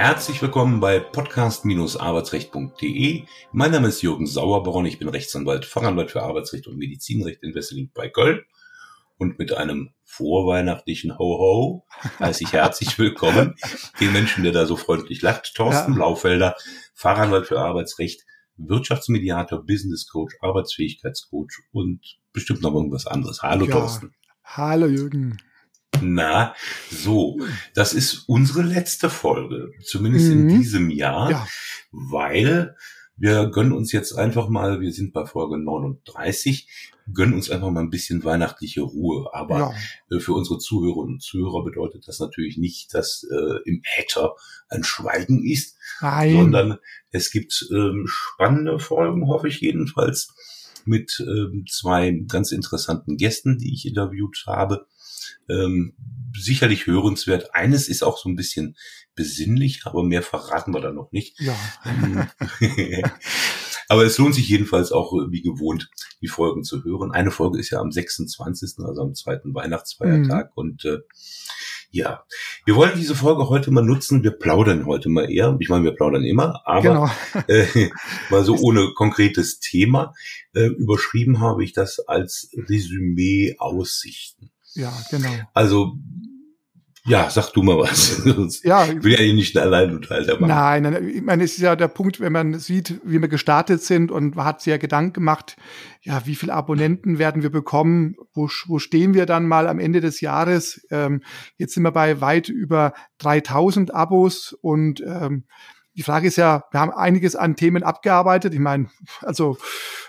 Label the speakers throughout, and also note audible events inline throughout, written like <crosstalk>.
Speaker 1: Herzlich willkommen bei podcast-arbeitsrecht.de. Mein Name ist Jürgen Sauerborn. Ich bin Rechtsanwalt, Fachanwalt für Arbeitsrecht und Medizinrecht in Wesseling bei Köln. Und mit einem vorweihnachtlichen Ho-Ho heiße ich herzlich willkommen den Menschen, der da so freundlich lacht. Thorsten ja. Blaufelder, Fachanwalt für Arbeitsrecht, Wirtschaftsmediator, Business Coach, Arbeitsfähigkeitscoach und bestimmt noch irgendwas anderes. Hallo ja. Thorsten.
Speaker 2: Hallo Jürgen.
Speaker 1: Na, so, das ist unsere letzte Folge, zumindest mhm. in diesem Jahr, ja. weil wir gönnen uns jetzt einfach mal, wir sind bei Folge 39, gönnen uns einfach mal ein bisschen weihnachtliche Ruhe. Aber ja. Äh, für unsere Zuhörerinnen und Zuhörer bedeutet das natürlich nicht, dass äh, im Äther ein Schweigen ist, Nein. sondern es gibt ähm, spannende Folgen, hoffe ich jedenfalls, mit ähm, zwei ganz interessanten Gästen, die ich interviewt habe ähm, sicherlich hörenswert. Eines ist auch so ein bisschen besinnlich, aber mehr verraten wir da noch nicht. Ja. <laughs> aber es lohnt sich jedenfalls auch wie gewohnt, die Folgen zu hören. Eine Folge ist ja am 26., also am zweiten Weihnachtsfeiertag. Mhm. Und äh, ja, wir wollen diese Folge heute mal nutzen. Wir plaudern heute mal eher. Ich meine, wir plaudern immer, aber genau. <laughs> äh, mal so ohne konkretes Thema. Äh, überschrieben habe ich das als Resümee Aussichten.
Speaker 2: Ja, genau.
Speaker 1: Also, ja, sag du mal was. <laughs> ja, ich will ja hier nicht allein Alleinunterhalter
Speaker 2: machen. Nein, nein, ich meine, es ist ja der Punkt, wenn man sieht, wie wir gestartet sind und man hat sich ja Gedanken gemacht, ja, wie viele Abonnenten werden wir bekommen? Wo, wo stehen wir dann mal am Ende des Jahres? Ähm, jetzt sind wir bei weit über 3000 Abos und ähm, die Frage ist ja, wir haben einiges an Themen abgearbeitet. Ich meine, also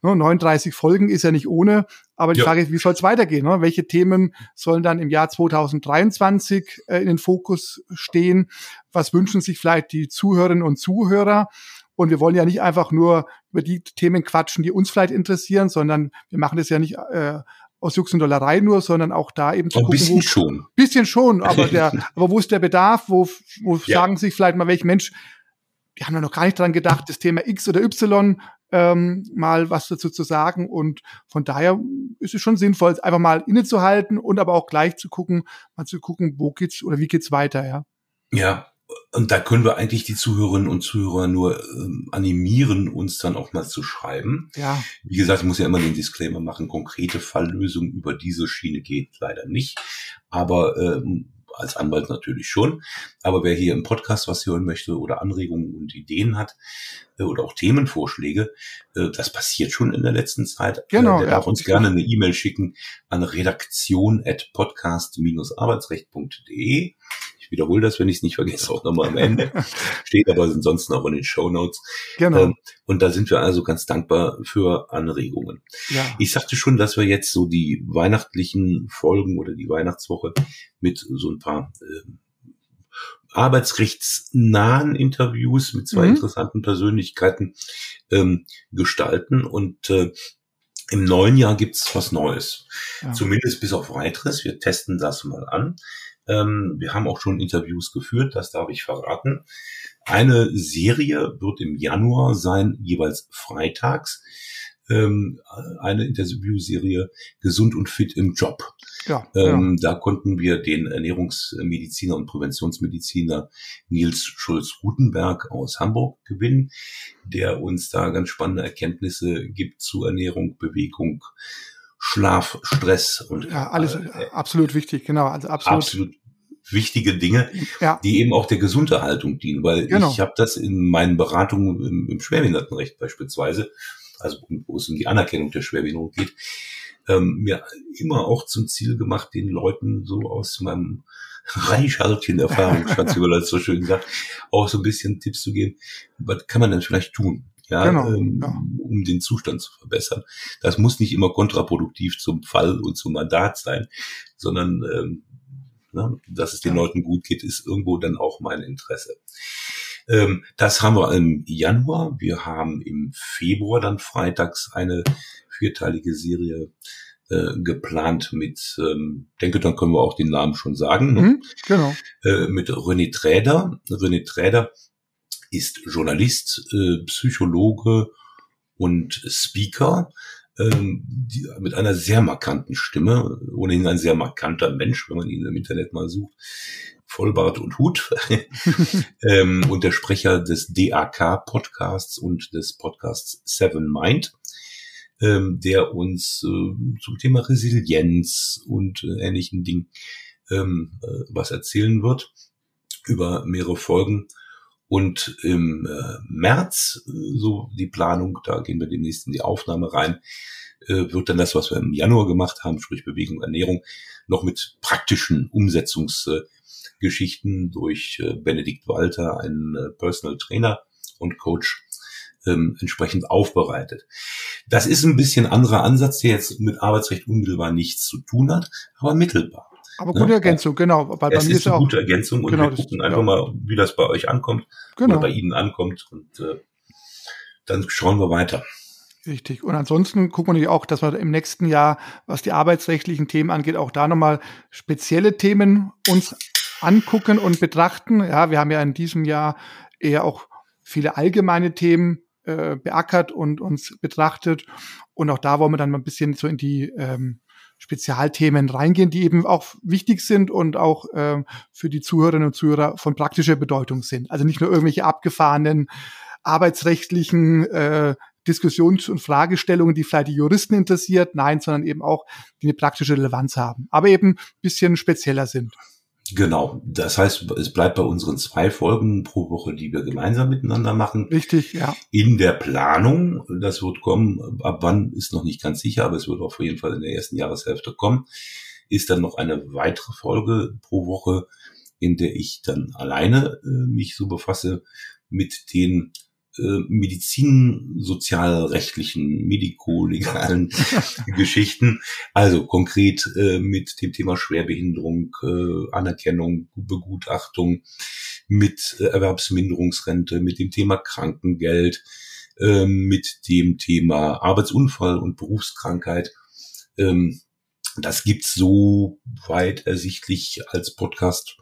Speaker 2: ne, 39 Folgen ist ja nicht ohne, aber die ja. Frage ist, wie soll es weitergehen? Ne? Welche Themen sollen dann im Jahr 2023 äh, in den Fokus stehen? Was wünschen sich vielleicht die Zuhörerinnen und Zuhörer? Und wir wollen ja nicht einfach nur über die Themen quatschen, die uns vielleicht interessieren, sondern wir machen das ja nicht äh, aus Jux und Dollerei nur, sondern auch da eben
Speaker 1: zu Ein gucken. Bisschen wo, schon.
Speaker 2: Bisschen schon, aber der, <laughs> aber wo ist der Bedarf? Wo, wo ja. sagen sich vielleicht mal, welch Mensch, wir haben ja noch gar nicht dran gedacht, das Thema X oder Y ähm, mal was dazu zu sagen. Und von daher ist es schon sinnvoll, einfach mal innezuhalten und aber auch gleich zu gucken, mal zu gucken, wo geht's oder wie geht's weiter, ja.
Speaker 1: Ja, und da können wir eigentlich die Zuhörerinnen und Zuhörer nur ähm, animieren, uns dann auch mal zu schreiben. Ja. Wie gesagt, ich muss ja immer den Disclaimer machen, konkrete Falllösung über diese Schiene geht leider nicht. Aber ähm, als Anwalt natürlich schon. Aber wer hier im Podcast was hören möchte oder Anregungen und Ideen hat äh, oder auch Themenvorschläge, äh, das passiert schon in der letzten Zeit. Genau. Äh, der ja. darf uns gerne eine E-Mail schicken an redaktion at podcast-arbeitsrecht.de. Ich wiederhole das, wenn ich es nicht vergesse, auch nochmal am Ende. <laughs> Steht aber ansonsten auch in den Show Notes. Genau. Ähm, und da sind wir also ganz dankbar für Anregungen. Ja. Ich sagte schon, dass wir jetzt so die weihnachtlichen Folgen oder die Weihnachtswoche mit so ein paar äh, arbeitsrechtsnahen Interviews mit zwei mhm. interessanten Persönlichkeiten ähm, gestalten. Und äh, im neuen Jahr gibt's was Neues. Ja. Zumindest bis auf weiteres. Wir testen das mal an. Ähm, wir haben auch schon Interviews geführt, das darf ich verraten. Eine Serie wird im Januar sein, jeweils freitags. Ähm, eine Interviewserie Gesund und fit im Job. Ja, ähm, ja. Da konnten wir den Ernährungsmediziner und Präventionsmediziner Nils Schulz-Rutenberg aus Hamburg gewinnen, der uns da ganz spannende Erkenntnisse gibt zu Ernährung, Bewegung, Schlaf, Stress und
Speaker 2: ja, alles äh, absolut wichtig, genau, also absolut, absolut
Speaker 1: wichtige Dinge, ja. die eben auch der Gesunderhaltung dienen, weil genau. ich habe das in meinen Beratungen im, im Schwerbehindertenrecht beispielsweise, also wo es um die Anerkennung der Schwerbehinderung geht, ähm, mir immer auch zum Ziel gemacht, den Leuten so aus meinem <laughs> reichhaltigen Erfahrungsschatz, wie man das so schön sagt, auch so ein bisschen Tipps zu geben. Was kann man denn vielleicht tun? ja, genau, ähm, ja. Um den Zustand zu verbessern. Das muss nicht immer kontraproduktiv zum Fall und zum Mandat sein, sondern ähm, ne, dass es den. Leuten gut geht, ist irgendwo dann auch mein Interesse. Ähm, das haben wir im Januar. Wir haben im Februar dann freitags eine vierteilige Serie äh, geplant mit, ähm, denke, dann können wir auch den Namen schon sagen, ne? mhm, genau. Äh, mit René Träder. René Träder ist Journalist, äh, Psychologe und Speaker ähm, die, mit einer sehr markanten Stimme, ohnehin ein sehr markanter Mensch, wenn man ihn im Internet mal sucht. Vollbart und Hut <laughs> ähm, und der Sprecher des DAK-Podcasts und des Podcasts Seven Mind, ähm, der uns äh, zum Thema Resilienz und äh, ähnlichen Dingen ähm, äh, was erzählen wird über mehrere Folgen. Und im äh, März, äh, so die Planung, da gehen wir demnächst in die Aufnahme rein, äh, wird dann das, was wir im Januar gemacht haben, sprich Bewegung, Ernährung, noch mit praktischen Umsetzungsgeschichten durch äh, Benedikt Walter, einen äh, Personal Trainer und Coach, ähm, entsprechend aufbereitet. Das ist ein bisschen anderer Ansatz, der jetzt mit Arbeitsrecht unmittelbar nichts zu tun hat, aber mittelbar.
Speaker 2: Aber gute ne? Ergänzung, genau.
Speaker 1: Weil bei es mir ist eine auch, gute Ergänzung und genau, wir gucken das, einfach ja. mal, wie das bei euch ankommt, genau. oder bei Ihnen ankommt und äh, dann schauen wir weiter.
Speaker 2: Richtig. Und ansonsten gucken wir natürlich auch, dass wir im nächsten Jahr, was die arbeitsrechtlichen Themen angeht, auch da nochmal spezielle Themen uns angucken und betrachten. Ja, wir haben ja in diesem Jahr eher auch viele allgemeine Themen äh, beackert und uns betrachtet. Und auch da wollen wir dann mal ein bisschen so in die ähm, Spezialthemen reingehen, die eben auch wichtig sind und auch äh, für die Zuhörerinnen und Zuhörer von praktischer Bedeutung sind. Also nicht nur irgendwelche abgefahrenen arbeitsrechtlichen äh, Diskussions- und Fragestellungen, die vielleicht die Juristen interessiert, nein, sondern eben auch, die eine praktische Relevanz haben, aber eben bisschen spezieller sind.
Speaker 1: Genau. Das heißt, es bleibt bei unseren zwei Folgen pro Woche, die wir gemeinsam miteinander machen.
Speaker 2: Richtig, ja.
Speaker 1: In der Planung, das wird kommen, ab wann ist noch nicht ganz sicher, aber es wird auf jeden Fall in der ersten Jahreshälfte kommen, ist dann noch eine weitere Folge pro Woche, in der ich dann alleine äh, mich so befasse mit den äh, Medizin, sozialrechtlichen, medikolegalen <laughs> Geschichten. Also konkret äh, mit dem Thema Schwerbehinderung, äh, Anerkennung, Begutachtung, mit Erwerbsminderungsrente, mit dem Thema Krankengeld, äh, mit dem Thema Arbeitsunfall und Berufskrankheit. Ähm, das gibt's so weit ersichtlich als Podcast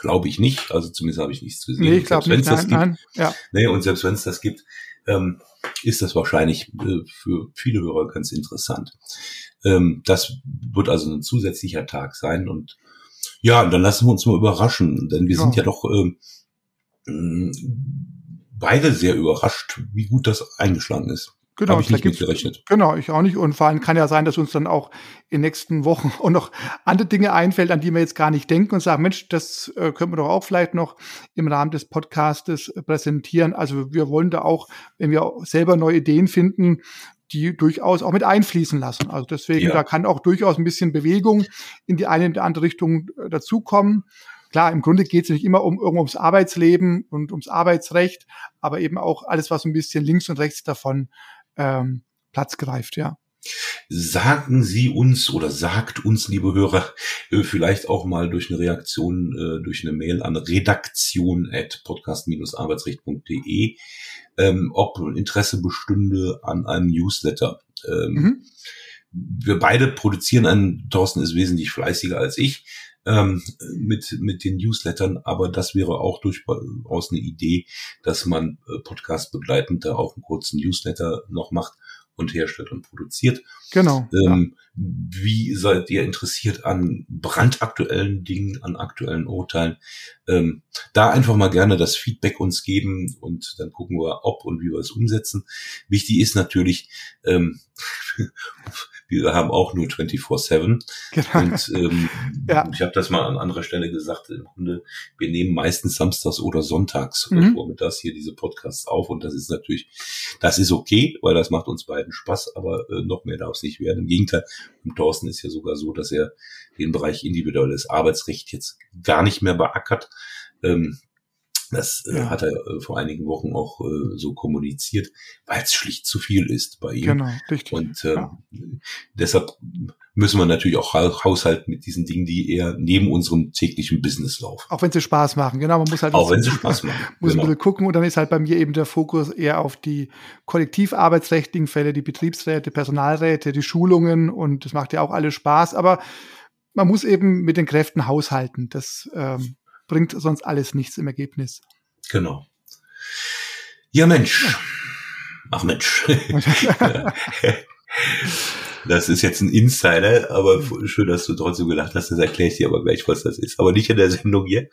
Speaker 1: Glaube ich nicht. Also zumindest habe ich nichts gesehen.
Speaker 2: Nee, ich glaube nicht. Nein,
Speaker 1: gibt, nein. Ja. Nee, und selbst wenn es das gibt, ähm, ist das wahrscheinlich äh, für viele Hörer ganz interessant. Ähm, das wird also ein zusätzlicher Tag sein und ja, dann lassen wir uns mal überraschen, denn wir ja. sind ja doch ähm, beide sehr überrascht, wie gut das eingeschlagen ist.
Speaker 2: Genau, Habe ich nicht gerechnet. Genau, ich auch nicht. Und vor allem kann ja sein, dass uns dann auch in den nächsten Wochen <laughs> auch noch andere Dinge einfällt, an die wir jetzt gar nicht denken und sagen, Mensch, das äh, können wir doch auch vielleicht noch im Rahmen des Podcastes präsentieren. Also wir wollen da auch, wenn wir selber neue Ideen finden, die durchaus auch mit einfließen lassen. Also deswegen, ja. da kann auch durchaus ein bisschen Bewegung in die eine oder andere Richtung äh, dazukommen. Klar, im Grunde geht es nicht immer um irgendwo ums Arbeitsleben und ums Arbeitsrecht, aber eben auch alles, was ein bisschen links und rechts davon ähm, Platz greift, ja.
Speaker 1: Sagen Sie uns oder sagt uns, liebe Hörer, äh, vielleicht auch mal durch eine Reaktion, äh, durch eine Mail an redaktion at podcast-arbeitsrecht.de, ähm, ob Interesse bestünde an einem Newsletter. Ähm, mhm. Wir beide produzieren einen, Thorsten ist wesentlich fleißiger als ich, ähm, mit, mit den Newslettern, aber das wäre auch durchaus eine Idee, dass man äh, Podcast begleitend da auch einen kurzen Newsletter noch macht und herstellt und produziert.
Speaker 2: Genau.
Speaker 1: Ähm, ja. Wie seid ihr interessiert an brandaktuellen Dingen, an aktuellen Urteilen? Ähm, da einfach mal gerne das Feedback uns geben und dann gucken wir, ob und wie wir es umsetzen. Wichtig ist natürlich, ähm, wir haben auch nur 24-7. Genau. Und ähm, <laughs> ja. ich habe das mal an anderer Stelle gesagt, im Grunde, wir nehmen meistens samstags oder sonntags mhm. vormittags hier diese Podcasts auf und das ist natürlich, das ist okay, weil das macht uns beiden Spaß, aber äh, noch mehr darf es nicht werden. Im Gegenteil, und Thorsten ist ja sogar so, dass er den Bereich individuelles Arbeitsrecht jetzt gar nicht mehr beackert. Ähm, das äh, ja. hat er äh, vor einigen Wochen auch äh, so kommuniziert, weil es schlicht zu viel ist bei ihm. Genau, richtig. Und äh, ja. deshalb müssen wir natürlich auch haushalten mit diesen Dingen, die eher neben unserem täglichen Business laufen.
Speaker 2: Auch wenn sie Spaß machen, genau. Man muss halt
Speaker 1: auch wenn sie Spaß machen. <laughs>
Speaker 2: Muss genau. ein bisschen gucken und dann ist halt bei mir eben der Fokus eher auf die kollektivarbeitsrechtlichen Fälle, die Betriebsräte, Personalräte, die Schulungen und das macht ja auch alles Spaß. Aber man muss eben mit den Kräften haushalten. Das ähm, bringt sonst alles nichts im Ergebnis.
Speaker 1: Genau. Ja, Mensch. Ach Mensch. <laughs> Das ist jetzt ein Insider, aber schön, dass du trotzdem gelacht hast. Das erkläre ich dir aber gleich, was das ist. Aber nicht in der Sendung hier.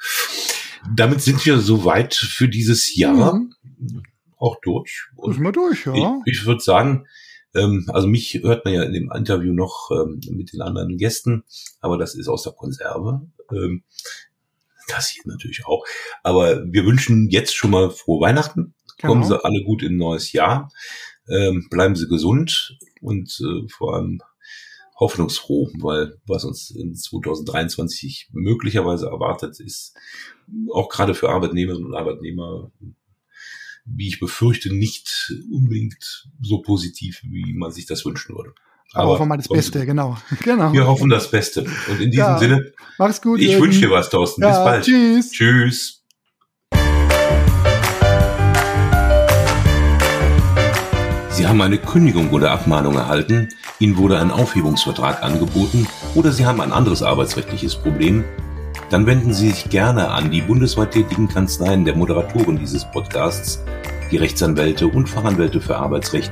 Speaker 1: Damit sind wir soweit für dieses Jahr mhm. auch durch.
Speaker 2: Und sind wir durch, ja.
Speaker 1: Ich, ich würde sagen, ähm, also mich hört man ja in dem Interview noch ähm, mit den anderen Gästen, aber das ist aus der Konserve. Ähm, das hier natürlich auch. Aber wir wünschen jetzt schon mal frohe Weihnachten. Genau. Kommen Sie alle gut in ein neues Jahr. Ähm, bleiben Sie gesund und äh, vor allem hoffnungsfroh, weil was uns in 2023 möglicherweise erwartet, ist auch gerade für Arbeitnehmerinnen und Arbeitnehmer, wie ich befürchte, nicht unbedingt so positiv, wie man sich das wünschen würde.
Speaker 2: Aber hoffen wir mal das Beste, genau. <laughs> genau.
Speaker 1: Wir hoffen das Beste. Und in diesem ja, Sinne,
Speaker 2: mach's gut.
Speaker 1: Ich wünsche dir was, Thorsten. Ja, Bis bald.
Speaker 2: Tschüss.
Speaker 1: Tschüss. Sie haben eine Kündigung oder Abmahnung erhalten, Ihnen wurde ein Aufhebungsvertrag angeboten oder Sie haben ein anderes arbeitsrechtliches Problem, dann wenden Sie sich gerne an die bundesweit tätigen Kanzleien der Moderatoren dieses Podcasts, die Rechtsanwälte und Fachanwälte für Arbeitsrecht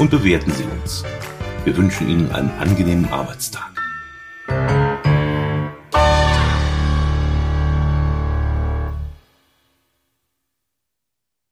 Speaker 1: und bewerten Sie uns. Wir wünschen Ihnen einen angenehmen Arbeitstag.